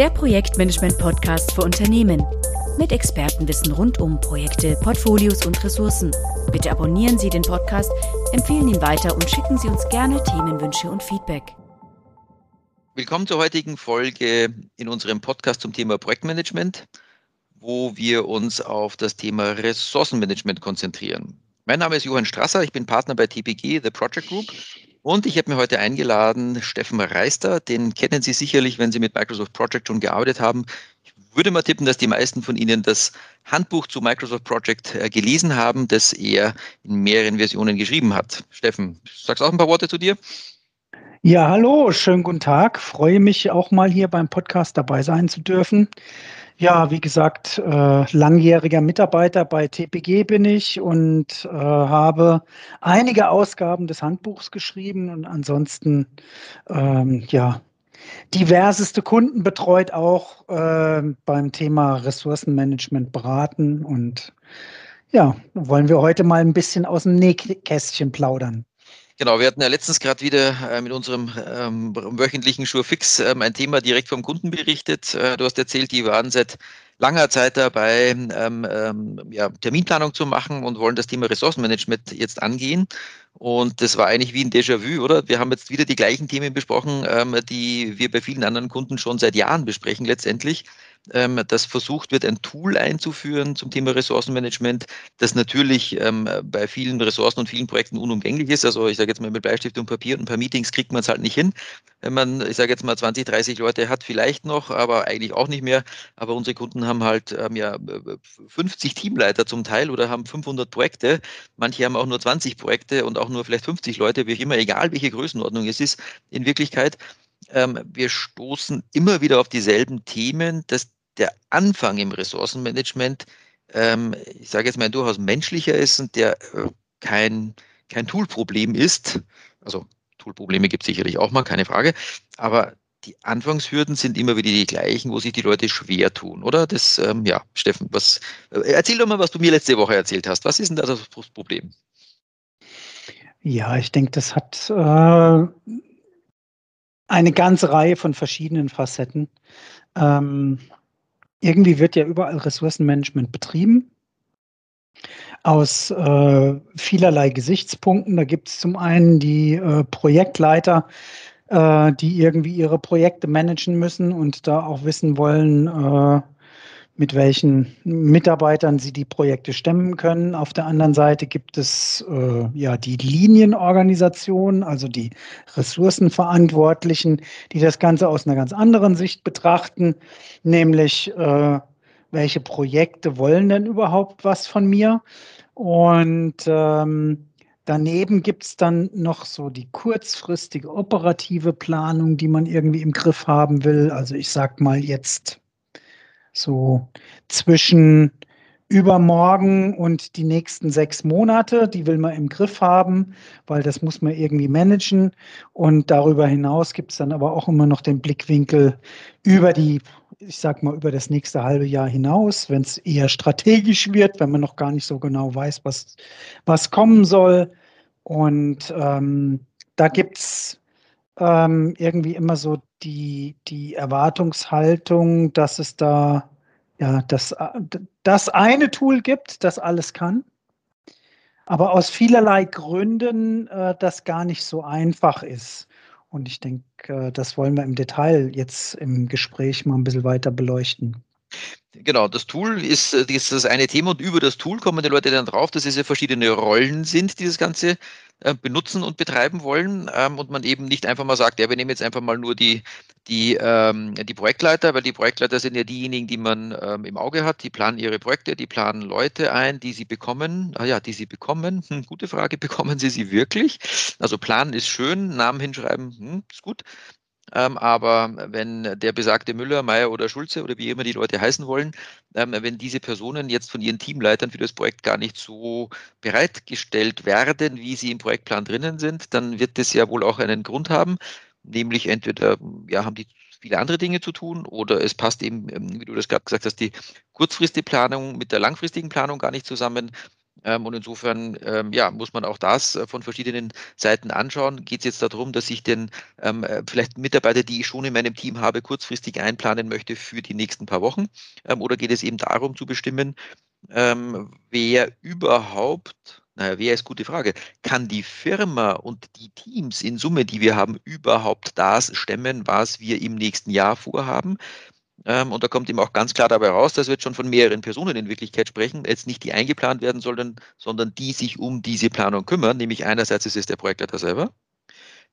der Projektmanagement-Podcast für Unternehmen. Mit Expertenwissen rund um Projekte, Portfolios und Ressourcen. Bitte abonnieren Sie den Podcast, empfehlen ihn weiter und schicken Sie uns gerne Themenwünsche und Feedback. Willkommen zur heutigen Folge in unserem Podcast zum Thema Projektmanagement, wo wir uns auf das Thema Ressourcenmanagement konzentrieren. Mein Name ist Johann Strasser, ich bin Partner bei TPG, The Project Group und ich habe mir heute eingeladen Steffen Reister, den kennen Sie sicherlich, wenn Sie mit Microsoft Project schon gearbeitet haben. Ich würde mal tippen, dass die meisten von Ihnen das Handbuch zu Microsoft Project äh, gelesen haben, das er in mehreren Versionen geschrieben hat. Steffen, sagst auch ein paar Worte zu dir? Ja, hallo, schönen guten Tag. Freue mich auch mal hier beim Podcast dabei sein zu dürfen. Ja, wie gesagt, äh, langjähriger Mitarbeiter bei TPG bin ich und äh, habe einige Ausgaben des Handbuchs geschrieben und ansonsten ähm, ja diverseste Kunden betreut auch äh, beim Thema Ressourcenmanagement beraten und ja, wollen wir heute mal ein bisschen aus dem Nähkästchen plaudern. Genau, wir hatten ja letztens gerade wieder äh, mit unserem ähm, wöchentlichen Schurfix ähm, ein Thema direkt vom Kunden berichtet. Äh, du hast erzählt, die waren seit langer Zeit dabei, ähm, ähm, ja, Terminplanung zu machen und wollen das Thema Ressourcenmanagement jetzt angehen. Und das war eigentlich wie ein Déjà-vu, oder? Wir haben jetzt wieder die gleichen Themen besprochen, ähm, die wir bei vielen anderen Kunden schon seit Jahren besprechen letztendlich ähm, dass versucht wird, ein Tool einzuführen zum Thema Ressourcenmanagement, das natürlich ähm, bei vielen Ressourcen und vielen Projekten unumgänglich ist. Also ich sage jetzt mal mit Bleistift und Papier und ein paar Meetings kriegt man es halt nicht hin. Wenn man, ich sage jetzt mal 20, 30 Leute hat, vielleicht noch, aber eigentlich auch nicht mehr. Aber unsere Kunden haben halt ähm, ja 50 Teamleiter zum Teil oder haben 500 Projekte. Manche haben auch nur 20 Projekte und auch nur vielleicht 50 Leute, wie auch immer, egal welche Größenordnung es ist in Wirklichkeit ähm, wir stoßen immer wieder auf dieselben Themen, dass der Anfang im Ressourcenmanagement, ähm, ich sage jetzt mal, durchaus menschlicher ist und der äh, kein, kein Toolproblem ist. Also Toolprobleme gibt es sicherlich auch mal, keine Frage. Aber die Anfangshürden sind immer wieder die gleichen, wo sich die Leute schwer tun, oder? Das, ähm, ja, Steffen, was, äh, erzähl doch mal, was du mir letzte Woche erzählt hast. Was ist denn da das Problem? Ja, ich denke, das hat äh, eine ganze Reihe von verschiedenen Facetten. Ähm, irgendwie wird ja überall Ressourcenmanagement betrieben. Aus äh, vielerlei Gesichtspunkten. Da gibt es zum einen die äh, Projektleiter, äh, die irgendwie ihre Projekte managen müssen und da auch wissen wollen, äh, mit welchen Mitarbeitern sie die Projekte stemmen können. Auf der anderen Seite gibt es äh, ja die Linienorganisation, also die Ressourcenverantwortlichen, die das Ganze aus einer ganz anderen Sicht betrachten, nämlich äh, welche Projekte wollen denn überhaupt was von mir? Und ähm, Daneben gibt es dann noch so die kurzfristige operative Planung, die man irgendwie im Griff haben will. Also ich sag mal jetzt so zwischen übermorgen und die nächsten sechs Monate, die will man im Griff haben, weil das muss man irgendwie managen. Und darüber hinaus gibt es dann aber auch immer noch den Blickwinkel über die, ich sag mal, über das nächste halbe Jahr hinaus, wenn es eher strategisch wird, wenn man noch gar nicht so genau weiß, was, was kommen soll. Und ähm, da gibt es ähm, irgendwie immer so die, die Erwartungshaltung, dass es da ja, das, das eine Tool gibt, das alles kann, aber aus vielerlei Gründen äh, das gar nicht so einfach ist. Und ich denke, äh, das wollen wir im Detail jetzt im Gespräch mal ein bisschen weiter beleuchten. Genau, das Tool ist, äh, ist das eine Thema und über das Tool kommen die Leute dann drauf, dass es ja verschiedene Rollen sind, die das Ganze äh, benutzen und betreiben wollen ähm, und man eben nicht einfach mal sagt, ja, wir nehmen jetzt einfach mal nur die, die, ähm, die Projektleiter, weil die Projektleiter sind ja diejenigen, die man ähm, im Auge hat, die planen ihre Projekte, die planen Leute ein, die sie bekommen. Ah ja, die sie bekommen. Hm, gute Frage, bekommen sie sie wirklich? Also planen ist schön, Namen hinschreiben, hm, ist gut. Ähm, aber wenn der besagte Müller, Meier oder Schulze oder wie immer die Leute heißen wollen, ähm, wenn diese Personen jetzt von ihren Teamleitern für das Projekt gar nicht so bereitgestellt werden, wie sie im Projektplan drinnen sind, dann wird das ja wohl auch einen Grund haben, nämlich entweder ja, haben die viele andere Dinge zu tun oder es passt eben, ähm, wie du das gerade gesagt hast, die kurzfristige Planung mit der langfristigen Planung gar nicht zusammen und insofern ähm, ja, muss man auch das äh, von verschiedenen Seiten anschauen. Geht es jetzt darum, dass ich den ähm, äh, vielleicht Mitarbeiter, die ich schon in meinem Team habe, kurzfristig einplanen möchte für die nächsten paar Wochen? Ähm, oder geht es eben darum zu bestimmen, ähm, wer überhaupt, naja, wer ist gute Frage, kann die Firma und die Teams in Summe, die wir haben, überhaupt das stemmen, was wir im nächsten Jahr vorhaben? Ähm, und da kommt eben auch ganz klar dabei raus, dass wir jetzt schon von mehreren Personen in Wirklichkeit sprechen, jetzt nicht die eingeplant werden sollen, sondern die sich um diese Planung kümmern. Nämlich einerseits ist es der Projektleiter selber,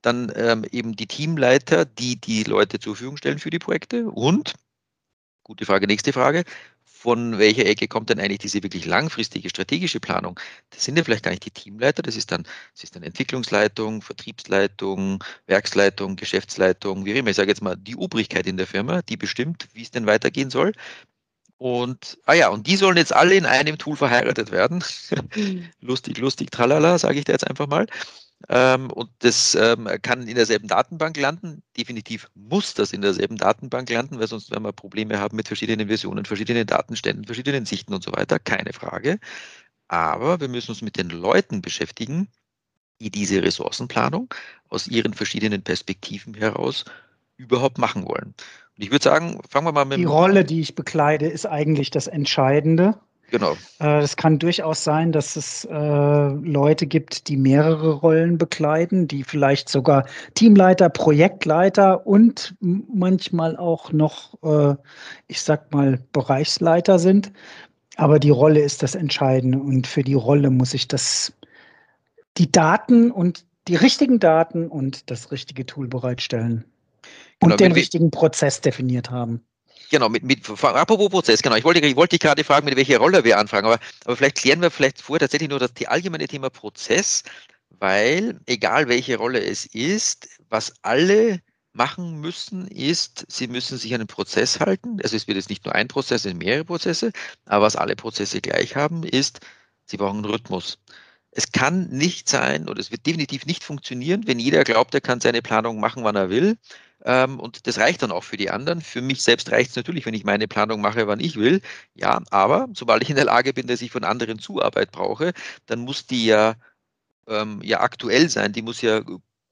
dann ähm, eben die Teamleiter, die die Leute zur Verfügung stellen für die Projekte und, gute Frage, nächste Frage, von welcher Ecke kommt denn eigentlich diese wirklich langfristige strategische Planung? Das sind ja vielleicht gar nicht die Teamleiter, das ist dann, das ist dann Entwicklungsleitung, Vertriebsleitung, Werksleitung, Geschäftsleitung, wie immer. Ich sage jetzt mal die Obrigkeit in der Firma, die bestimmt, wie es denn weitergehen soll. Und, ah ja, und die sollen jetzt alle in einem Tool verheiratet werden. lustig, lustig, tralala, sage ich da jetzt einfach mal. Ähm, und das ähm, kann in derselben Datenbank landen. Definitiv muss das in derselben Datenbank landen, weil sonst werden wir Probleme haben mit verschiedenen Versionen, verschiedenen Datenständen, verschiedenen Sichten und so weiter. Keine Frage. Aber wir müssen uns mit den Leuten beschäftigen, die diese Ressourcenplanung aus ihren verschiedenen Perspektiven heraus überhaupt machen wollen. Und ich würde sagen, fangen wir mal mit. Die Rolle, die ich bekleide, ist eigentlich das Entscheidende. Genau. Äh, es kann durchaus sein, dass es äh, Leute gibt, die mehrere Rollen bekleiden, die vielleicht sogar Teamleiter, Projektleiter und manchmal auch noch, äh, ich sag mal, Bereichsleiter sind. Aber die Rolle ist das Entscheidende und für die Rolle muss ich das, die Daten und die richtigen Daten und das richtige Tool bereitstellen und genau, den richtigen Prozess definiert haben. Genau, mit, mit apropos Prozess, genau. Ich wollte, ich wollte gerade fragen, mit welcher Rolle wir anfangen, aber, aber vielleicht klären wir vielleicht vorher tatsächlich nur das allgemeine Thema Prozess, weil egal welche Rolle es ist, was alle machen müssen, ist, sie müssen sich an den Prozess halten. Also es wird jetzt nicht nur ein Prozess, es sind mehrere Prozesse, aber was alle Prozesse gleich haben, ist, sie brauchen einen Rhythmus. Es kann nicht sein oder es wird definitiv nicht funktionieren, wenn jeder glaubt, er kann seine Planung machen, wann er will ähm, und das reicht dann auch für die anderen. Für mich selbst reicht es natürlich, wenn ich meine Planung mache, wann ich will. Ja, aber sobald ich in der Lage bin, dass ich von anderen Zuarbeit brauche, dann muss die ja, ähm, ja aktuell sein. Die muss ja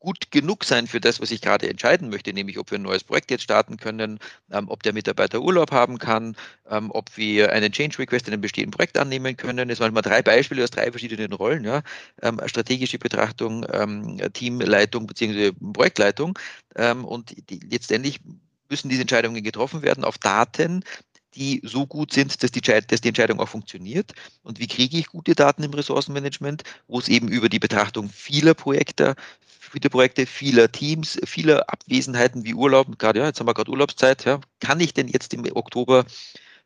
gut genug sein für das, was ich gerade entscheiden möchte, nämlich ob wir ein neues Projekt jetzt starten können, ähm, ob der Mitarbeiter Urlaub haben kann, ähm, ob wir einen Change Request in einem bestehenden Projekt annehmen können. Das waren mal drei Beispiele aus drei verschiedenen Rollen. Ja. Ähm, strategische Betrachtung, ähm, Teamleitung bzw. Projektleitung. Ähm, und die, letztendlich müssen diese Entscheidungen getroffen werden auf Daten, die so gut sind, dass die, dass die Entscheidung auch funktioniert. Und wie kriege ich gute Daten im Ressourcenmanagement, wo es eben über die Betrachtung vieler Projekte, viele Projekte, vieler Teams, vieler Abwesenheiten wie Urlaub, gerade ja, jetzt haben wir gerade Urlaubszeit, ja, kann ich denn jetzt im Oktober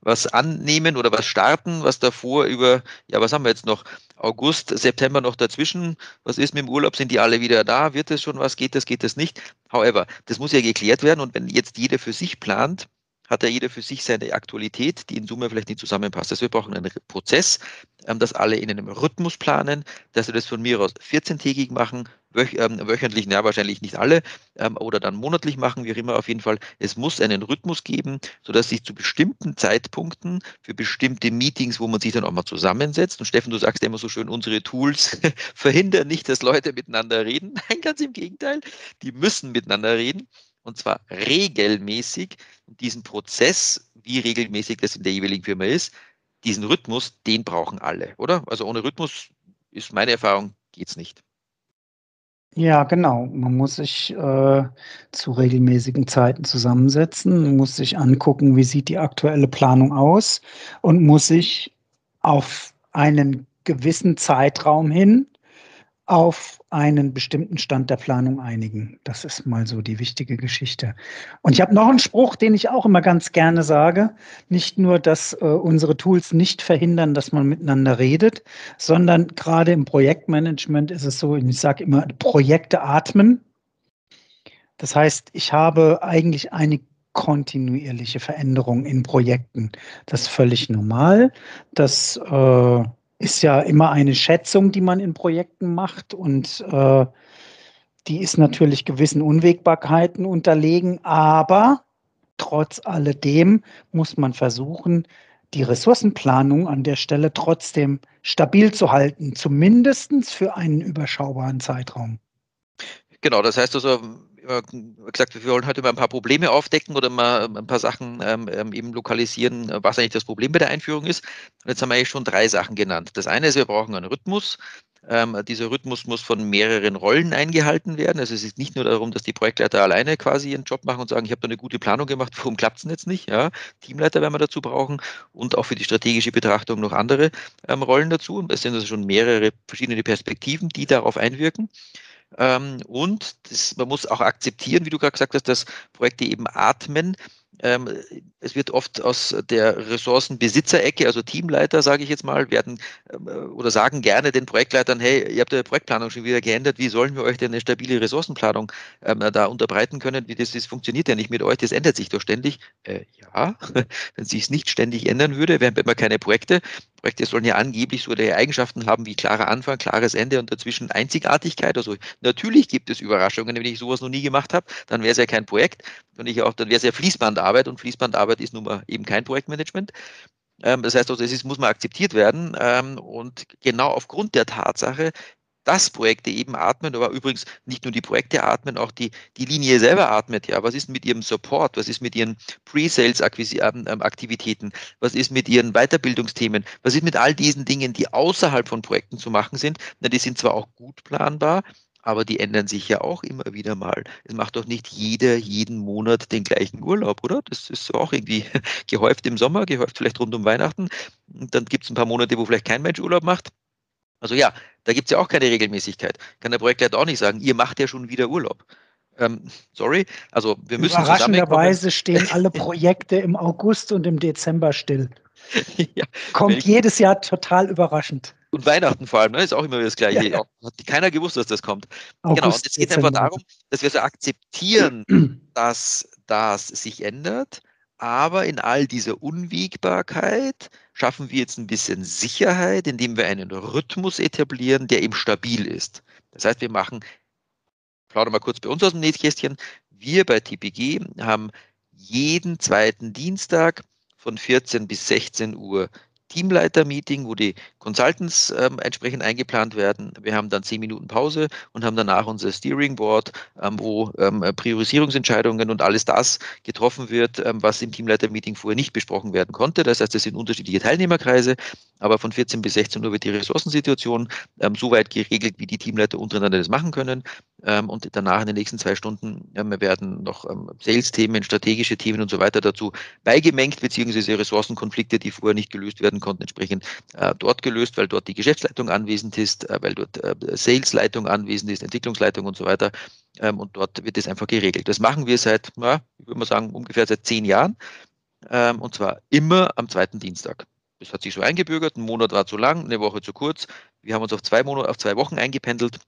was annehmen oder was starten, was davor über, ja, was haben wir jetzt noch? August, September noch dazwischen. Was ist mit dem Urlaub? Sind die alle wieder da? Wird das schon was? Geht das? Geht das nicht? However, das muss ja geklärt werden und wenn jetzt jeder für sich plant, hat ja jeder für sich seine Aktualität, die in Summe vielleicht nicht zusammenpasst. Also wir brauchen einen Prozess, ähm, dass alle in einem Rhythmus planen, dass wir das von mir aus 14-tägig machen, wöch, ähm, wöchentlich, ja wahrscheinlich nicht alle, ähm, oder dann monatlich machen, wie auch immer auf jeden Fall. Es muss einen Rhythmus geben, sodass sich zu bestimmten Zeitpunkten für bestimmte Meetings, wo man sich dann auch mal zusammensetzt, und Steffen, du sagst ja immer so schön, unsere Tools verhindern nicht, dass Leute miteinander reden. Nein, ganz im Gegenteil, die müssen miteinander reden und zwar regelmäßig. diesen Prozess, wie regelmäßig das in der jeweiligen Firma ist, diesen Rhythmus, den brauchen alle, oder? Also ohne Rhythmus ist meine Erfahrung, geht es nicht. Ja, genau. Man muss sich äh, zu regelmäßigen Zeiten zusammensetzen, muss sich angucken, wie sieht die aktuelle Planung aus und muss sich auf einen gewissen Zeitraum hin auf einen bestimmten Stand der Planung einigen. Das ist mal so die wichtige Geschichte. Und ich habe noch einen Spruch, den ich auch immer ganz gerne sage. Nicht nur, dass äh, unsere Tools nicht verhindern, dass man miteinander redet, sondern gerade im Projektmanagement ist es so, ich sage immer, Projekte atmen. Das heißt, ich habe eigentlich eine kontinuierliche Veränderung in Projekten. Das ist völlig normal. Das äh, ist ja immer eine Schätzung, die man in Projekten macht und äh, die ist natürlich gewissen Unwägbarkeiten unterlegen, aber trotz alledem muss man versuchen, die Ressourcenplanung an der Stelle trotzdem stabil zu halten, zumindest für einen überschaubaren Zeitraum. Genau, das heißt also, gesagt, wir wollen heute mal ein paar Probleme aufdecken oder mal ein paar Sachen ähm, ähm, eben lokalisieren, was eigentlich das Problem bei der Einführung ist. Und jetzt haben wir eigentlich schon drei Sachen genannt. Das eine ist, wir brauchen einen Rhythmus. Ähm, dieser Rhythmus muss von mehreren Rollen eingehalten werden. Also es ist nicht nur darum, dass die Projektleiter alleine quasi ihren Job machen und sagen, ich habe da eine gute Planung gemacht, warum klappt es denn jetzt nicht? Ja, Teamleiter werden wir dazu brauchen und auch für die strategische Betrachtung noch andere ähm, Rollen dazu. Es sind also schon mehrere verschiedene Perspektiven, die darauf einwirken. Ähm, und das, man muss auch akzeptieren, wie du gerade gesagt hast, dass Projekte eben atmen. Ähm, es wird oft aus der Ressourcenbesitzerecke, also Teamleiter, sage ich jetzt mal, werden ähm, oder sagen gerne den Projektleitern, hey, ihr habt die Projektplanung schon wieder geändert, wie sollen wir euch denn eine stabile Ressourcenplanung ähm, da unterbreiten können? Wie das, das funktioniert ja nicht mit euch, das ändert sich doch ständig. Äh, ja, wenn sich es nicht ständig ändern würde, wären wir keine Projekte. Projekte sollen ja angeblich so die Eigenschaften haben wie klarer Anfang, klares Ende und dazwischen Einzigartigkeit. Also natürlich gibt es Überraschungen, wenn ich sowas noch nie gemacht habe, dann wäre es ja kein Projekt. Und ich auch, dann wäre es ja Fließbandarbeit und Fließbandarbeit ist nun mal eben kein Projektmanagement. Ähm, das heißt also, es muss mal akzeptiert werden. Ähm, und genau aufgrund der Tatsache, dass Projekte eben atmen, aber übrigens nicht nur die Projekte atmen, auch die, die Linie selber atmet. Ja, was ist mit ihrem Support? Was ist mit ihren Pre-Sales-Aktivitäten? Ähm, was ist mit ihren Weiterbildungsthemen? Was ist mit all diesen Dingen, die außerhalb von Projekten zu machen sind? Na, die sind zwar auch gut planbar, aber die ändern sich ja auch immer wieder mal. Es macht doch nicht jeder jeden Monat den gleichen Urlaub, oder? Das ist auch irgendwie gehäuft im Sommer, gehäuft vielleicht rund um Weihnachten. Und dann gibt es ein paar Monate, wo vielleicht kein Mensch Urlaub macht. Also ja, da gibt es ja auch keine Regelmäßigkeit. Kann der Projektleiter auch nicht sagen, ihr macht ja schon wieder Urlaub. Ähm, sorry, also wir müssen Überraschenderweise stehen alle Projekte im August und im Dezember still. ja, Kommt jedes Jahr total überraschend. Und Weihnachten vor allem, ne, ist auch immer das Gleiche. Ja. Hat keiner gewusst, dass das kommt. August, genau, und es geht einfach darum, dass wir so akzeptieren, dass das sich ändert, aber in all dieser Unwägbarkeit schaffen wir jetzt ein bisschen Sicherheit, indem wir einen Rhythmus etablieren, der eben stabil ist. Das heißt, wir machen, plaudern mal kurz bei uns aus dem Nähkästchen, wir bei TPG haben jeden zweiten Dienstag von 14 bis 16 Uhr Teamleiter-Meeting, wo die Consultants ähm, entsprechend eingeplant werden. Wir haben dann zehn Minuten Pause und haben danach unser Steering Board, ähm, wo ähm, Priorisierungsentscheidungen und alles das getroffen wird, ähm, was im Teamleiter-Meeting vorher nicht besprochen werden konnte. Das heißt, es sind unterschiedliche Teilnehmerkreise, aber von 14 bis 16 Uhr wird die Ressourcensituation ähm, so weit geregelt, wie die Teamleiter untereinander das machen können. Ähm, und danach in den nächsten zwei Stunden werden noch Sales-Themen, strategische Themen und so weiter dazu beigemengt, beziehungsweise Ressourcenkonflikte, die vorher nicht gelöst werden konnten, entsprechend äh, dort gelöst, weil dort die Geschäftsleitung anwesend ist, äh, weil dort äh, Salesleitung anwesend ist, Entwicklungsleitung und so weiter. Ähm, und dort wird das einfach geregelt. Das machen wir seit, ja, ich würde mal sagen, ungefähr seit zehn Jahren. Ähm, und zwar immer am zweiten Dienstag. Das hat sich so eingebürgert. Ein Monat war zu lang, eine Woche zu kurz. Wir haben uns auf zwei Monate, auf zwei Wochen eingependelt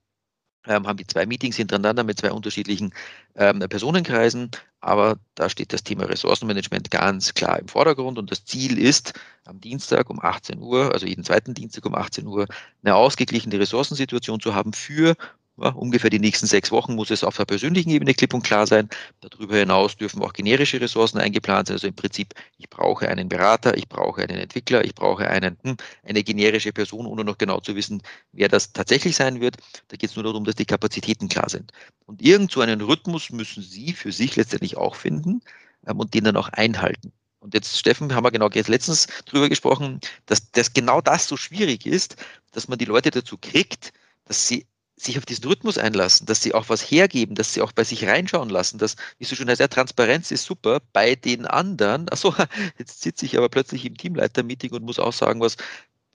ähm, haben die zwei Meetings hintereinander mit zwei unterschiedlichen ähm, Personenkreisen. Aber da steht das Thema Ressourcenmanagement ganz klar im Vordergrund. Und das Ziel ist, am Dienstag um 18 Uhr, also jeden zweiten Dienstag um 18 Uhr, eine ausgeglichene Ressourcensituation zu haben für ja, ungefähr die nächsten sechs Wochen muss es auf der persönlichen Ebene klipp und klar sein. Darüber hinaus dürfen auch generische Ressourcen eingeplant sein. Also im Prinzip, ich brauche einen Berater, ich brauche einen Entwickler, ich brauche einen, hm, eine generische Person, ohne noch genau zu wissen, wer das tatsächlich sein wird. Da geht es nur darum, dass die Kapazitäten klar sind. Und irgend so einen Rhythmus müssen Sie für sich letztendlich auch finden ähm, und den dann auch einhalten. Und jetzt, Steffen, haben wir genau jetzt letztens drüber gesprochen, dass, dass genau das so schwierig ist, dass man die Leute dazu kriegt, dass sie sich auf diesen Rhythmus einlassen, dass sie auch was hergeben, dass sie auch bei sich reinschauen lassen, dass, wie du schon sagst, Transparenz ist super bei den anderen. Achso, jetzt sitze ich aber plötzlich im Teamleiter-Meeting und muss auch sagen, was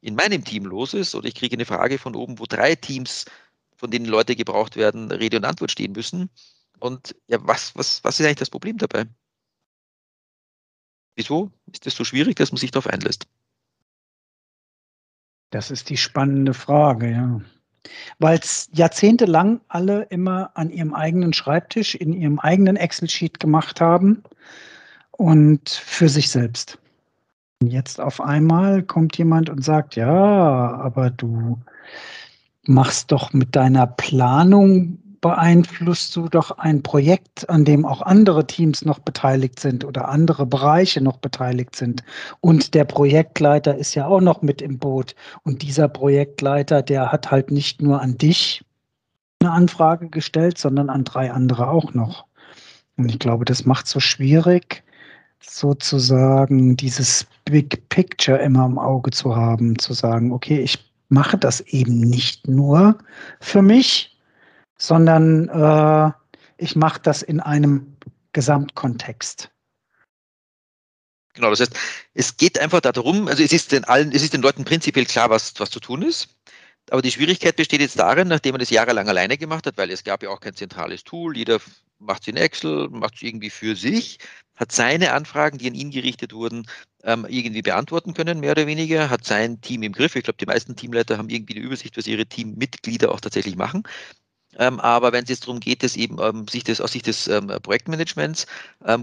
in meinem Team los ist. Oder ich kriege eine Frage von oben, wo drei Teams, von denen Leute gebraucht werden, Rede und Antwort stehen müssen. Und ja, was, was, was ist eigentlich das Problem dabei? Wieso ist es so schwierig, dass man sich darauf einlässt? Das ist die spannende Frage, ja weil es jahrzehntelang alle immer an ihrem eigenen Schreibtisch, in ihrem eigenen Excel-Sheet gemacht haben und für sich selbst. Jetzt auf einmal kommt jemand und sagt, ja, aber du machst doch mit deiner Planung beeinflusst du doch ein Projekt, an dem auch andere Teams noch beteiligt sind oder andere Bereiche noch beteiligt sind. Und der Projektleiter ist ja auch noch mit im Boot. Und dieser Projektleiter, der hat halt nicht nur an dich eine Anfrage gestellt, sondern an drei andere auch noch. Und ich glaube, das macht so schwierig, sozusagen dieses Big Picture immer im Auge zu haben, zu sagen, okay, ich mache das eben nicht nur für mich, sondern äh, ich mache das in einem Gesamtkontext. Genau, das heißt, es geht einfach darum, also es ist den allen, es ist den Leuten prinzipiell klar, was, was zu tun ist. Aber die Schwierigkeit besteht jetzt darin, nachdem man das jahrelang alleine gemacht hat, weil es gab ja auch kein zentrales Tool, jeder macht es in Excel, macht es irgendwie für sich, hat seine Anfragen, die an ihn gerichtet wurden, ähm, irgendwie beantworten können, mehr oder weniger, hat sein Team im Griff. Ich glaube, die meisten Teamleiter haben irgendwie eine Übersicht, was ihre Teammitglieder auch tatsächlich machen. Ähm, aber wenn es jetzt darum geht, dass eben ähm, sich das aus Sicht des ähm, Projektmanagements,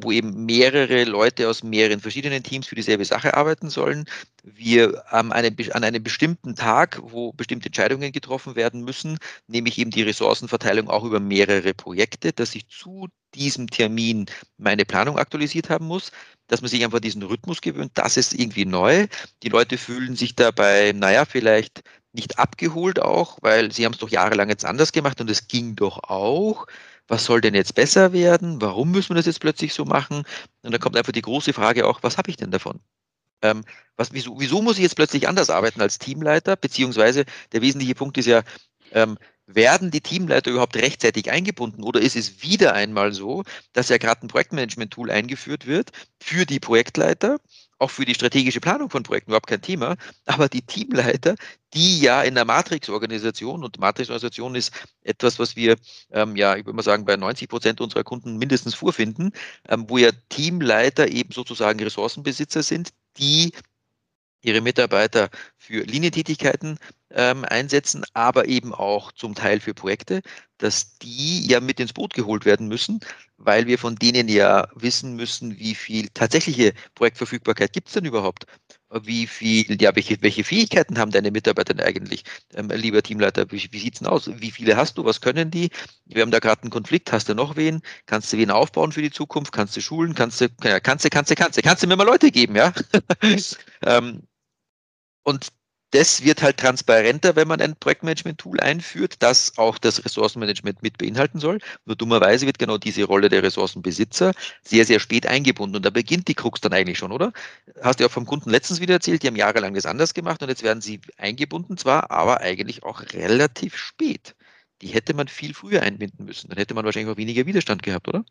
wo eben mehrere Leute aus mehreren verschiedenen Teams für dieselbe Sache arbeiten sollen, wir an einem bestimmten Tag, wo bestimmte Entscheidungen getroffen werden müssen, nämlich eben die Ressourcenverteilung auch über mehrere Projekte, dass ich zu diesem Termin meine Planung aktualisiert haben muss, dass man sich einfach diesen Rhythmus gewöhnt, das ist irgendwie neu. Die Leute fühlen sich dabei, naja, vielleicht nicht abgeholt auch, weil sie haben es doch jahrelang jetzt anders gemacht und es ging doch auch. Was soll denn jetzt besser werden? Warum müssen wir das jetzt plötzlich so machen? Und dann kommt einfach die große Frage auch, was habe ich denn davon? Ähm, was, wieso, wieso muss ich jetzt plötzlich anders arbeiten als Teamleiter? Beziehungsweise der wesentliche Punkt ist ja, ähm, werden die Teamleiter überhaupt rechtzeitig eingebunden oder ist es wieder einmal so, dass ja gerade ein Projektmanagement-Tool eingeführt wird für die Projektleiter, auch für die strategische Planung von Projekten überhaupt kein Thema, aber die Teamleiter, die ja in der Matrix-Organisation und Matrix-Organisation ist etwas, was wir ähm, ja, ich würde mal sagen, bei 90 Prozent unserer Kunden mindestens vorfinden, ähm, wo ja Teamleiter eben sozusagen Ressourcenbesitzer sind, die ihre Mitarbeiter für Linientätigkeiten ähm, einsetzen, aber eben auch zum Teil für Projekte, dass die ja mit ins Boot geholt werden müssen, weil wir von denen ja wissen müssen, wie viel tatsächliche Projektverfügbarkeit gibt es denn überhaupt? Wie viel, ja, welche, welche Fähigkeiten haben deine Mitarbeiter denn eigentlich? Ähm, lieber Teamleiter, wie, wie sieht es denn aus? Wie viele hast du? Was können die? Wir haben da gerade einen Konflikt. Hast du noch wen? Kannst du wen aufbauen für die Zukunft? Kannst du schulen? Kannst du, kannst du, kannst du, kannst du, kannst du mir mal Leute geben, ja? ähm, und das wird halt transparenter, wenn man ein Projektmanagement-Tool einführt, das auch das Ressourcenmanagement mit beinhalten soll. Nur dummerweise wird genau diese Rolle der Ressourcenbesitzer sehr, sehr spät eingebunden. Und da beginnt die Krux dann eigentlich schon, oder? Hast du ja auch vom Kunden letztens wieder erzählt, die haben jahrelang das anders gemacht und jetzt werden sie eingebunden zwar, aber eigentlich auch relativ spät. Die hätte man viel früher einbinden müssen. Dann hätte man wahrscheinlich auch weniger Widerstand gehabt, oder?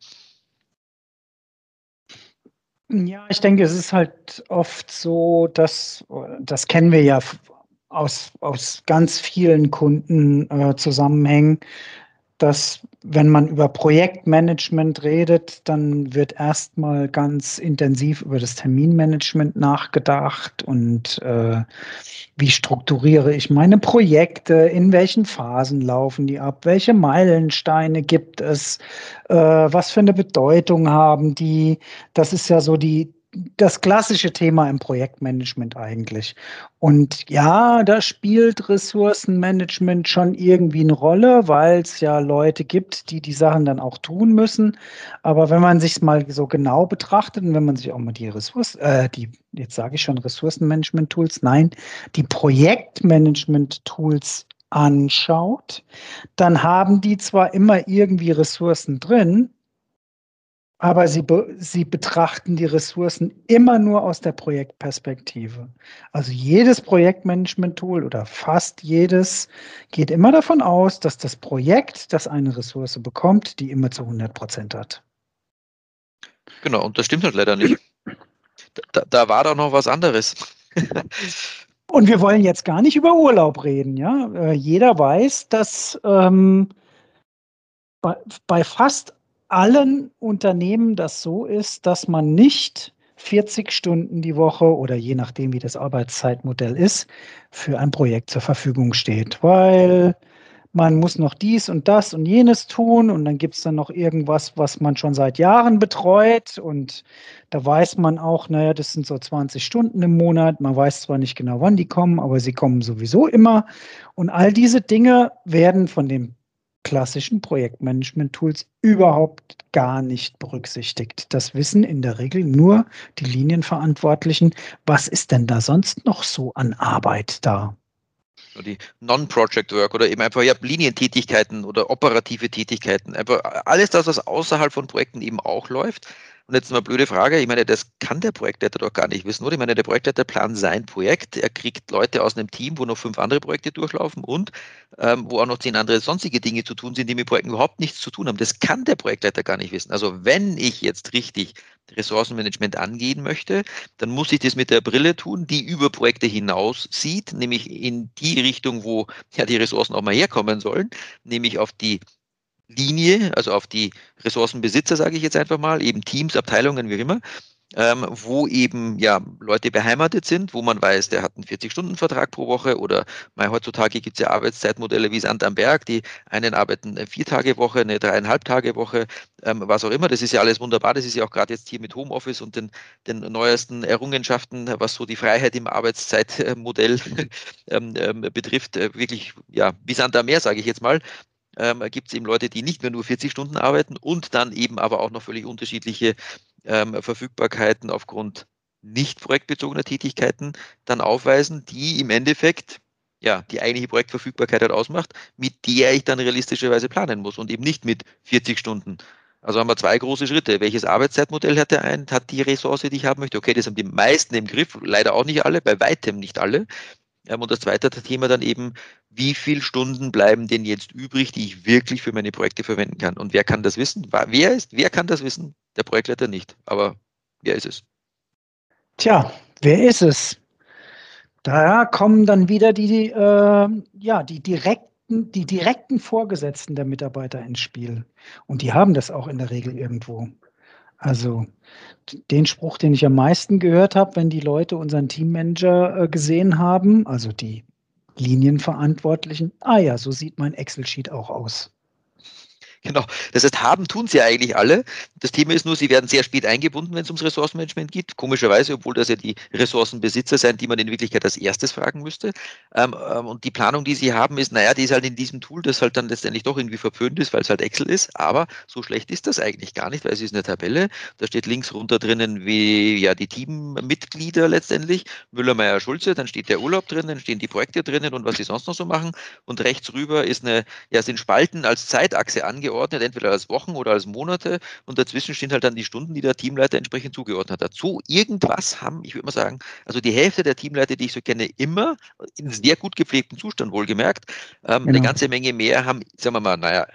Ja, ich denke, es ist halt oft so, dass, das kennen wir ja aus, aus ganz vielen Kundenzusammenhängen, äh, dass wenn man über Projektmanagement redet, dann wird erstmal ganz intensiv über das Terminmanagement nachgedacht und äh, wie strukturiere ich meine Projekte, in welchen Phasen laufen die ab, welche Meilensteine gibt es, äh, was für eine Bedeutung haben die. Das ist ja so die, das klassische Thema im Projektmanagement eigentlich. Und ja, da spielt Ressourcenmanagement schon irgendwie eine Rolle, weil es ja Leute gibt, die die Sachen dann auch tun müssen. Aber wenn man sich mal so genau betrachtet und wenn man sich auch mal die Ressourcen, äh, die, jetzt sage ich schon Ressourcenmanagement-Tools, nein, die Projektmanagement-Tools anschaut, dann haben die zwar immer irgendwie Ressourcen drin, aber sie, be sie betrachten die Ressourcen immer nur aus der Projektperspektive. Also jedes Projektmanagement-Tool oder fast jedes geht immer davon aus, dass das Projekt, das eine Ressource bekommt, die immer zu 100 Prozent hat. Genau, und das stimmt halt leider nicht. Da, da war doch noch was anderes. und wir wollen jetzt gar nicht über Urlaub reden. Ja? Äh, jeder weiß, dass ähm, bei, bei fast allen Unternehmen das so ist, dass man nicht 40 Stunden die Woche oder je nachdem, wie das Arbeitszeitmodell ist, für ein Projekt zur Verfügung steht, weil man muss noch dies und das und jenes tun und dann gibt es dann noch irgendwas, was man schon seit Jahren betreut und da weiß man auch, naja, das sind so 20 Stunden im Monat, man weiß zwar nicht genau, wann die kommen, aber sie kommen sowieso immer. Und all diese Dinge werden von dem klassischen Projektmanagement-Tools überhaupt gar nicht berücksichtigt. Das wissen in der Regel nur die Linienverantwortlichen. Was ist denn da sonst noch so an Arbeit da? die Non-Project Work oder eben einfach ja, Linientätigkeiten oder operative Tätigkeiten. Einfach alles das, was außerhalb von Projekten eben auch läuft. Und jetzt eine blöde Frage. Ich meine, das kann der Projektleiter doch gar nicht wissen, oder? Ich meine, der Projektleiter plant sein Projekt. Er kriegt Leute aus einem Team, wo noch fünf andere Projekte durchlaufen und ähm, wo auch noch zehn andere sonstige Dinge zu tun sind, die mit Projekten überhaupt nichts zu tun haben. Das kann der Projektleiter gar nicht wissen. Also wenn ich jetzt richtig Ressourcenmanagement angehen möchte, dann muss ich das mit der Brille tun, die über Projekte hinaus sieht, nämlich in die Richtung, wo ja die Ressourcen auch mal herkommen sollen, nämlich auf die Linie, also auf die Ressourcenbesitzer, sage ich jetzt einfach mal, eben Teams, Abteilungen, wie immer, ähm, wo eben ja Leute beheimatet sind, wo man weiß, der hat einen 40-Stunden-Vertrag pro Woche oder mal heutzutage gibt es ja Arbeitszeitmodelle wie Sand am Berg, die einen arbeiten eine vier Tage Woche, eine dreieinhalb Tage Woche, ähm, was auch immer. Das ist ja alles wunderbar. Das ist ja auch gerade jetzt hier mit Homeoffice und den, den neuesten Errungenschaften, was so die Freiheit im Arbeitszeitmodell ähm, ähm, betrifft, äh, wirklich ja wie Sand am Meer, sage ich jetzt mal ähm, gibt es eben Leute, die nicht mehr nur 40 Stunden arbeiten und dann eben aber auch noch völlig unterschiedliche ähm, Verfügbarkeiten aufgrund nicht projektbezogener Tätigkeiten dann aufweisen, die im Endeffekt ja die eigentliche Projektverfügbarkeit halt ausmacht, mit der ich dann realistischerweise planen muss und eben nicht mit 40 Stunden. Also haben wir zwei große Schritte. Welches Arbeitszeitmodell hat der ein, hat die Ressource, die ich haben möchte? Okay, das haben die meisten im Griff, leider auch nicht alle, bei weitem nicht alle. Ähm, und das zweite Thema dann eben, wie viele Stunden bleiben denn jetzt übrig, die ich wirklich für meine Projekte verwenden kann? Und wer kann das wissen? Wer ist, wer kann das wissen? Der Projektleiter nicht. Aber wer ist es? Tja, wer ist es? Da kommen dann wieder die, äh, ja, die direkten, die direkten Vorgesetzten der Mitarbeiter ins Spiel. Und die haben das auch in der Regel irgendwo. Also den Spruch, den ich am meisten gehört habe, wenn die Leute unseren Teammanager äh, gesehen haben, also die Linienverantwortlichen, ah ja, so sieht mein Excel-Sheet auch aus. Genau. Das heißt, haben tun sie eigentlich alle. Das Thema ist nur, sie werden sehr spät eingebunden, wenn es ums Ressourcenmanagement geht. Komischerweise, obwohl das ja die Ressourcenbesitzer sind, die man in Wirklichkeit als erstes fragen müsste. Ähm, ähm, und die Planung, die sie haben, ist, naja, die ist halt in diesem Tool, das halt dann letztendlich doch irgendwie verpönt ist, weil es halt Excel ist. Aber so schlecht ist das eigentlich gar nicht, weil es ist eine Tabelle. Da steht links runter drinnen, wie ja die Teammitglieder letztendlich, Müller, Meier, Schulze, dann steht der Urlaub drin, dann stehen die Projekte drinnen und was sie sonst noch so machen. Und rechts rüber ist eine, ja, sind Spalten als Zeitachse angeordnet eingeordnet, entweder als Wochen oder als Monate und dazwischen stehen halt dann die Stunden, die der Teamleiter entsprechend zugeordnet hat. Dazu irgendwas haben, ich würde mal sagen, also die Hälfte der Teamleiter, die ich so kenne, immer in sehr gut gepflegten Zustand wohlgemerkt. Ähm, genau. Eine ganze Menge mehr haben, sagen wir mal, naja,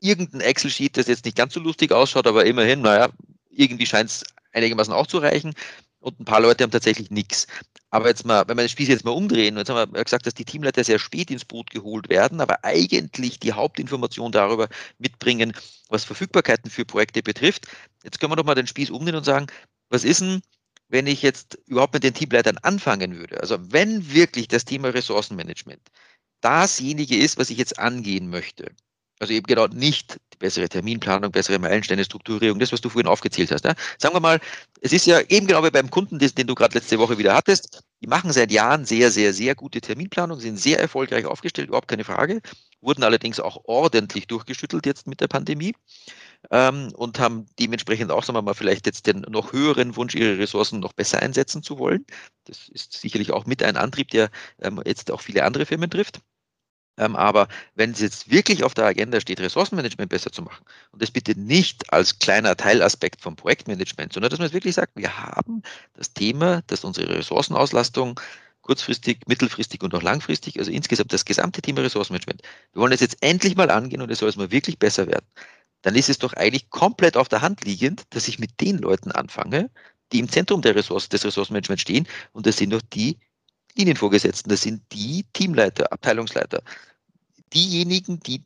irgendein Excel-Sheet, das jetzt nicht ganz so lustig ausschaut, aber immerhin, naja, irgendwie scheint es einigermaßen auch zu reichen und ein paar Leute haben tatsächlich nichts. Aber jetzt mal, wenn wir das Spiel jetzt mal umdrehen, jetzt haben wir gesagt, dass die Teamleiter sehr spät ins Boot geholt werden, aber eigentlich die Hauptinformation darüber mitbringen, was Verfügbarkeiten für Projekte betrifft. Jetzt können wir doch mal den Spieß umdrehen und sagen, was ist denn, wenn ich jetzt überhaupt mit den Teamleitern anfangen würde? Also wenn wirklich das Thema Ressourcenmanagement dasjenige ist, was ich jetzt angehen möchte, also eben genau nicht die bessere Terminplanung, bessere Meilensteine, Strukturierung, das, was du vorhin aufgezählt hast. Ja? Sagen wir mal, es ist ja eben genau wie beim Kunden, den du gerade letzte Woche wieder hattest, die machen seit Jahren sehr, sehr, sehr gute Terminplanung, sind sehr erfolgreich aufgestellt, überhaupt keine Frage, wurden allerdings auch ordentlich durchgeschüttelt jetzt mit der Pandemie ähm, und haben dementsprechend auch, sagen wir mal, vielleicht jetzt den noch höheren Wunsch, ihre Ressourcen noch besser einsetzen zu wollen. Das ist sicherlich auch mit ein Antrieb, der ähm, jetzt auch viele andere Firmen trifft. Ähm, aber wenn es jetzt wirklich auf der Agenda steht, Ressourcenmanagement besser zu machen, und das bitte nicht als kleiner Teilaspekt vom Projektmanagement, sondern dass man es wirklich sagt, wir haben das Thema, dass unsere Ressourcenauslastung kurzfristig, mittelfristig und auch langfristig, also insgesamt das gesamte Thema Ressourcenmanagement, wir wollen es jetzt endlich mal angehen und es soll es mal wirklich besser werden, dann ist es doch eigentlich komplett auf der Hand liegend, dass ich mit den Leuten anfange, die im Zentrum der Ressource, des Ressourcenmanagements stehen, und das sind doch die Linienvorgesetzten, das sind die Teamleiter, Abteilungsleiter, diejenigen, die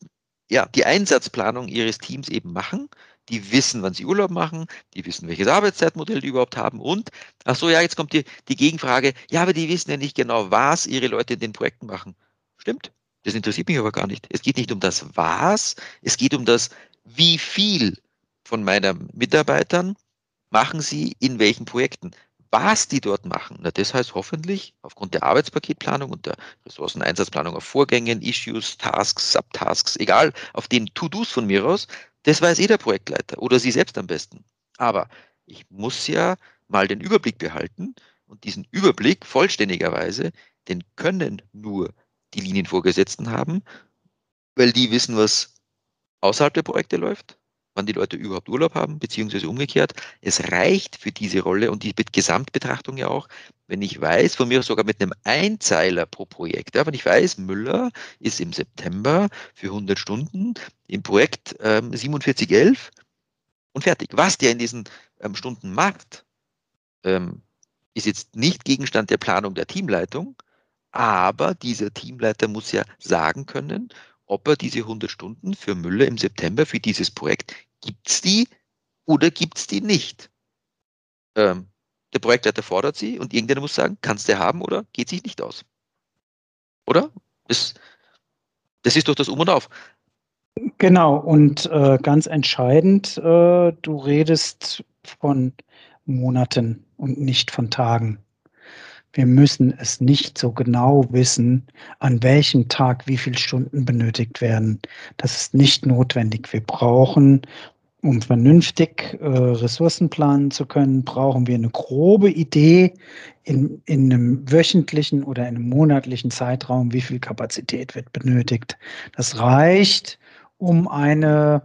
ja, die Einsatzplanung ihres Teams eben machen, die wissen, wann sie Urlaub machen, die wissen, welches Arbeitszeitmodell die überhaupt haben. Und, ach so, ja, jetzt kommt die, die Gegenfrage, ja, aber die wissen ja nicht genau, was ihre Leute in den Projekten machen. Stimmt, das interessiert mich aber gar nicht. Es geht nicht um das Was, es geht um das, wie viel von meinen Mitarbeitern machen sie in welchen Projekten. Was die dort machen, na, das heißt hoffentlich aufgrund der Arbeitspaketplanung und der Ressourceneinsatzplanung auf Vorgängen, Issues, Tasks, Subtasks, egal, auf den To-Dos von mir aus, das weiß jeder Projektleiter oder Sie selbst am besten. Aber ich muss ja mal den Überblick behalten und diesen Überblick vollständigerweise, den können nur die Linienvorgesetzten haben, weil die wissen, was außerhalb der Projekte läuft wann die Leute überhaupt Urlaub haben, beziehungsweise umgekehrt. Es reicht für diese Rolle und die Gesamtbetrachtung ja auch, wenn ich weiß, von mir sogar mit einem Einzeiler pro Projekt, ja, wenn ich weiß, Müller ist im September für 100 Stunden im Projekt ähm, 4711 und fertig. Was der in diesen ähm, Stunden macht, ähm, ist jetzt nicht Gegenstand der Planung der Teamleitung, aber dieser Teamleiter muss ja sagen können, ob er diese 100 Stunden für Müller im September für dieses Projekt, gibt es die oder gibt es die nicht? Ähm, der Projektleiter fordert sie und irgendjemand muss sagen, kannst du haben oder geht sich nicht aus? Oder? Das, das ist doch das Um und Auf. Genau, und äh, ganz entscheidend, äh, du redest von Monaten und nicht von Tagen. Wir müssen es nicht so genau wissen, an welchem Tag wie viele Stunden benötigt werden. Das ist nicht notwendig. Wir brauchen, um vernünftig äh, Ressourcen planen zu können, brauchen wir eine grobe Idee in, in einem wöchentlichen oder in einem monatlichen Zeitraum, wie viel Kapazität wird benötigt. Das reicht, um eine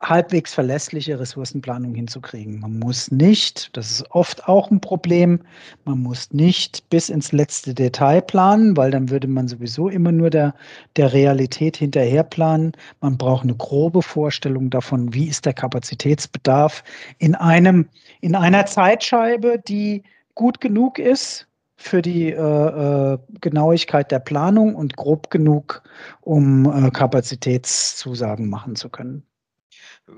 halbwegs verlässliche Ressourcenplanung hinzukriegen. Man muss nicht, das ist oft auch ein Problem, man muss nicht bis ins letzte Detail planen, weil dann würde man sowieso immer nur der, der Realität hinterher planen. Man braucht eine grobe Vorstellung davon, wie ist der Kapazitätsbedarf in einem, in einer Zeitscheibe, die gut genug ist, für die äh, äh Genauigkeit der Planung und grob genug, um äh, Kapazitätszusagen machen zu können.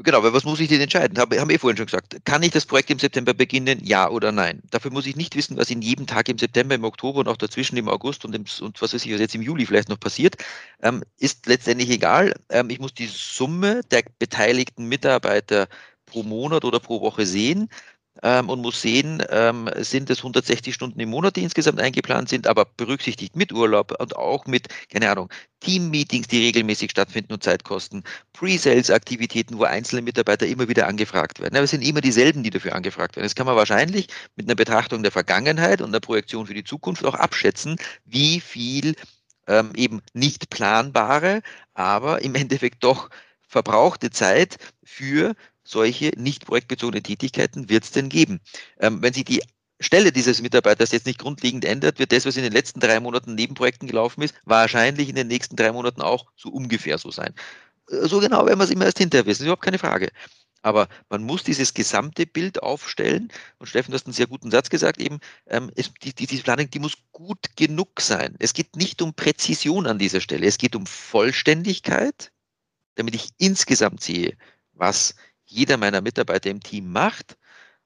Genau, weil was muss ich denn entscheiden? Habe, haben wir vorhin schon gesagt. Kann ich das Projekt im September beginnen? Ja oder nein? Dafür muss ich nicht wissen, was in jedem Tag im September, im Oktober und auch dazwischen im August und, im, und was weiß ich, was jetzt im Juli vielleicht noch passiert. Ähm, ist letztendlich egal. Ähm, ich muss die Summe der beteiligten Mitarbeiter pro Monat oder pro Woche sehen ähm, und muss sehen, ähm, sind es 160 Stunden im Monat, die insgesamt eingeplant sind, aber berücksichtigt mit Urlaub und auch mit, keine Ahnung, Team-Meetings, die regelmäßig stattfinden und Zeit kosten, Pre-Sales-Aktivitäten, wo einzelne Mitarbeiter immer wieder angefragt werden. Aber es sind immer dieselben, die dafür angefragt werden. Das kann man wahrscheinlich mit einer Betrachtung der Vergangenheit und einer Projektion für die Zukunft auch abschätzen, wie viel ähm, eben nicht planbare, aber im Endeffekt doch verbrauchte Zeit für solche nicht projektbezogene Tätigkeiten wird es denn geben. Ähm, wenn sich die Stelle dieses Mitarbeiters jetzt nicht grundlegend ändert, wird das, was in den letzten drei Monaten neben Projekten gelaufen ist, wahrscheinlich in den nächsten drei Monaten auch so ungefähr so sein. Äh, so genau werden wir es immer erst hinterher wissen, überhaupt keine Frage. Aber man muss dieses gesamte Bild aufstellen. Und Steffen, du hast einen sehr guten Satz gesagt, eben, ähm, es, die, die, diese Planung, die muss gut genug sein. Es geht nicht um Präzision an dieser Stelle. Es geht um Vollständigkeit, damit ich insgesamt sehe, was jeder meiner Mitarbeiter im Team macht.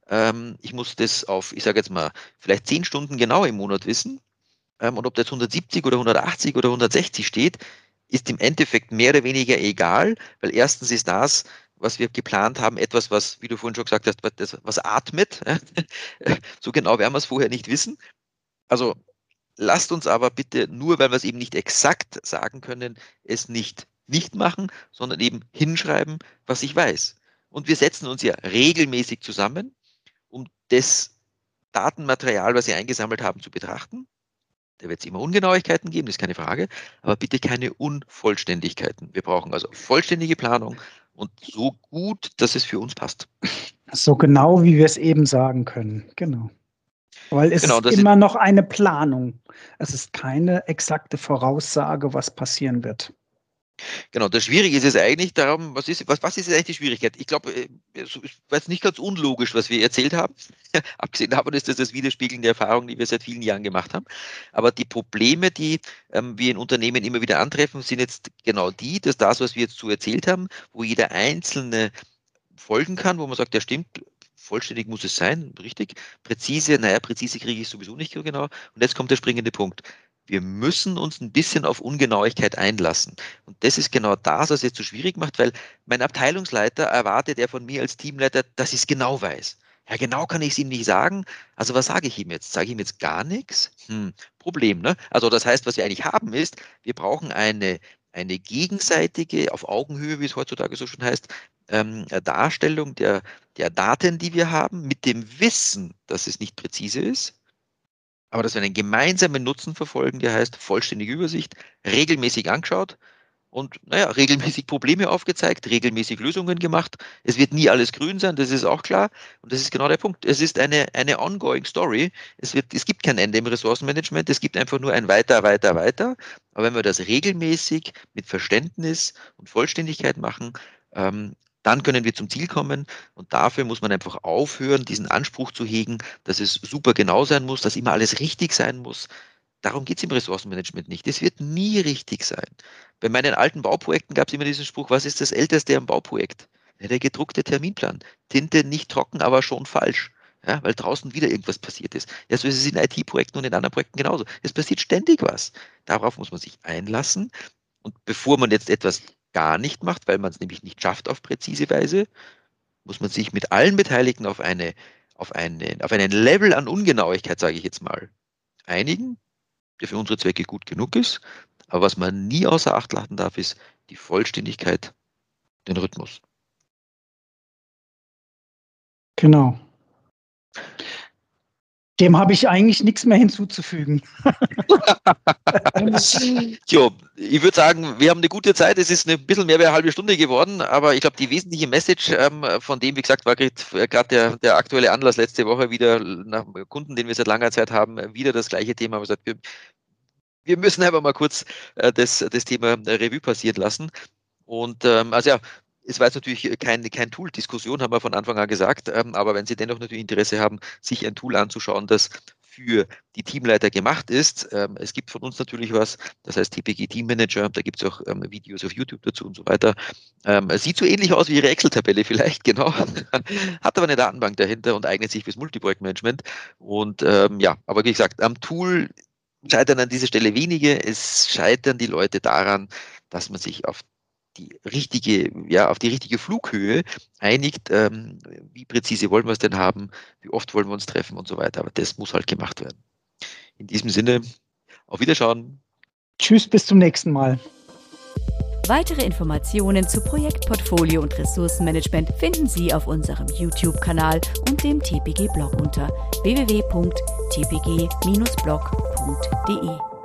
Ähm, ich muss das auf, ich sage jetzt mal, vielleicht zehn Stunden genau im Monat wissen. Ähm, und ob das 170 oder 180 oder 160 steht, ist im Endeffekt mehr oder weniger egal, weil erstens ist das, was wir geplant haben, etwas, was, wie du vorhin schon gesagt hast, was, was atmet. so genau werden wir es vorher nicht wissen. Also lasst uns aber bitte, nur weil wir es eben nicht exakt sagen können, es nicht nicht machen, sondern eben hinschreiben, was ich weiß. Und wir setzen uns ja regelmäßig zusammen, um das Datenmaterial, was Sie eingesammelt haben, zu betrachten. Da wird es immer Ungenauigkeiten geben, das ist keine Frage, aber bitte keine Unvollständigkeiten. Wir brauchen also vollständige Planung und so gut, dass es für uns passt. So genau, wie wir es eben sagen können. Genau. Weil es genau, ist immer noch eine Planung. Es ist keine exakte Voraussage, was passieren wird. Genau, das Schwierige ist es eigentlich darum, was ist, was, was ist eigentlich die Schwierigkeit? Ich glaube, äh, es war nicht ganz unlogisch, was wir erzählt haben. Abgesehen davon ist das das Widerspiegeln der Erfahrungen, die wir seit vielen Jahren gemacht haben. Aber die Probleme, die ähm, wir in Unternehmen immer wieder antreffen, sind jetzt genau die, dass das, was wir jetzt so erzählt haben, wo jeder Einzelne folgen kann, wo man sagt, ja stimmt, vollständig muss es sein, richtig, präzise, naja, präzise kriege ich sowieso nicht genau. Und jetzt kommt der springende Punkt wir müssen uns ein bisschen auf Ungenauigkeit einlassen. Und das ist genau das, was es jetzt so schwierig macht, weil mein Abteilungsleiter erwartet er von mir als Teamleiter, dass ich es genau weiß. Ja, genau kann ich es ihm nicht sagen. Also was sage ich ihm jetzt? Sage ich ihm jetzt gar nichts? Hm, Problem, ne? Also das heißt, was wir eigentlich haben ist, wir brauchen eine, eine gegenseitige, auf Augenhöhe, wie es heutzutage so schon heißt, ähm, Darstellung der, der Daten, die wir haben, mit dem Wissen, dass es nicht präzise ist, aber dass wir einen gemeinsamen Nutzen verfolgen, der heißt vollständige Übersicht, regelmäßig angeschaut und naja, regelmäßig Probleme aufgezeigt, regelmäßig Lösungen gemacht. Es wird nie alles grün sein, das ist auch klar. Und das ist genau der Punkt. Es ist eine, eine ongoing Story. Es, wird, es gibt kein Ende im Ressourcenmanagement, es gibt einfach nur ein weiter, weiter, weiter. Aber wenn wir das regelmäßig mit Verständnis und Vollständigkeit machen, ähm, dann können wir zum Ziel kommen. Und dafür muss man einfach aufhören, diesen Anspruch zu hegen, dass es super genau sein muss, dass immer alles richtig sein muss. Darum geht es im Ressourcenmanagement nicht. Es wird nie richtig sein. Bei meinen alten Bauprojekten gab es immer diesen Spruch, was ist das Älteste am Bauprojekt? Der gedruckte Terminplan. Tinte nicht trocken, aber schon falsch. Ja, weil draußen wieder irgendwas passiert ist. Ja, so ist es in IT-Projekten und in anderen Projekten genauso. Es passiert ständig was. Darauf muss man sich einlassen. Und bevor man jetzt etwas gar nicht macht, weil man es nämlich nicht schafft auf präzise Weise, muss man sich mit allen Beteiligten auf, eine, auf, eine, auf einen Level an Ungenauigkeit, sage ich jetzt mal, einigen, der für unsere Zwecke gut genug ist. Aber was man nie außer Acht lassen darf, ist die Vollständigkeit, den Rhythmus. Genau. Dem habe ich eigentlich nichts mehr hinzuzufügen. jo, ich würde sagen, wir haben eine gute Zeit. Es ist ein bisschen mehr wie eine halbe Stunde geworden, aber ich glaube, die wesentliche Message ähm, von dem, wie gesagt, war gerade der, der aktuelle Anlass letzte Woche wieder nach Kunden, den wir seit langer Zeit haben, wieder das gleiche Thema. Wir, wir, wir müssen einfach mal kurz äh, das, das Thema Revue passieren lassen. Und ähm, also ja, es war jetzt natürlich kein, kein Tool-Diskussion, haben wir von Anfang an gesagt, ähm, aber wenn Sie dennoch natürlich Interesse haben, sich ein Tool anzuschauen, das für die Teamleiter gemacht ist. Ähm, es gibt von uns natürlich was, das heißt TPG Team Manager, da gibt es auch ähm, Videos auf YouTube dazu und so weiter. Sieht so ähnlich aus wie Ihre Excel-Tabelle vielleicht, genau. Hat aber eine Datenbank dahinter und eignet sich fürs Multiprojektmanagement. Und ja, aber wie gesagt, am Tool scheitern an dieser Stelle wenige. Es scheitern die Leute daran, dass man sich auf die richtige, ja, auf die richtige Flughöhe einigt, ähm, wie präzise wollen wir es denn haben, wie oft wollen wir uns treffen und so weiter. Aber das muss halt gemacht werden. In diesem Sinne, auf Wiederschauen. Tschüss, bis zum nächsten Mal. Weitere Informationen zu Projektportfolio und Ressourcenmanagement finden Sie auf unserem YouTube-Kanal und dem TPG-Blog unter www.tpg-blog.de.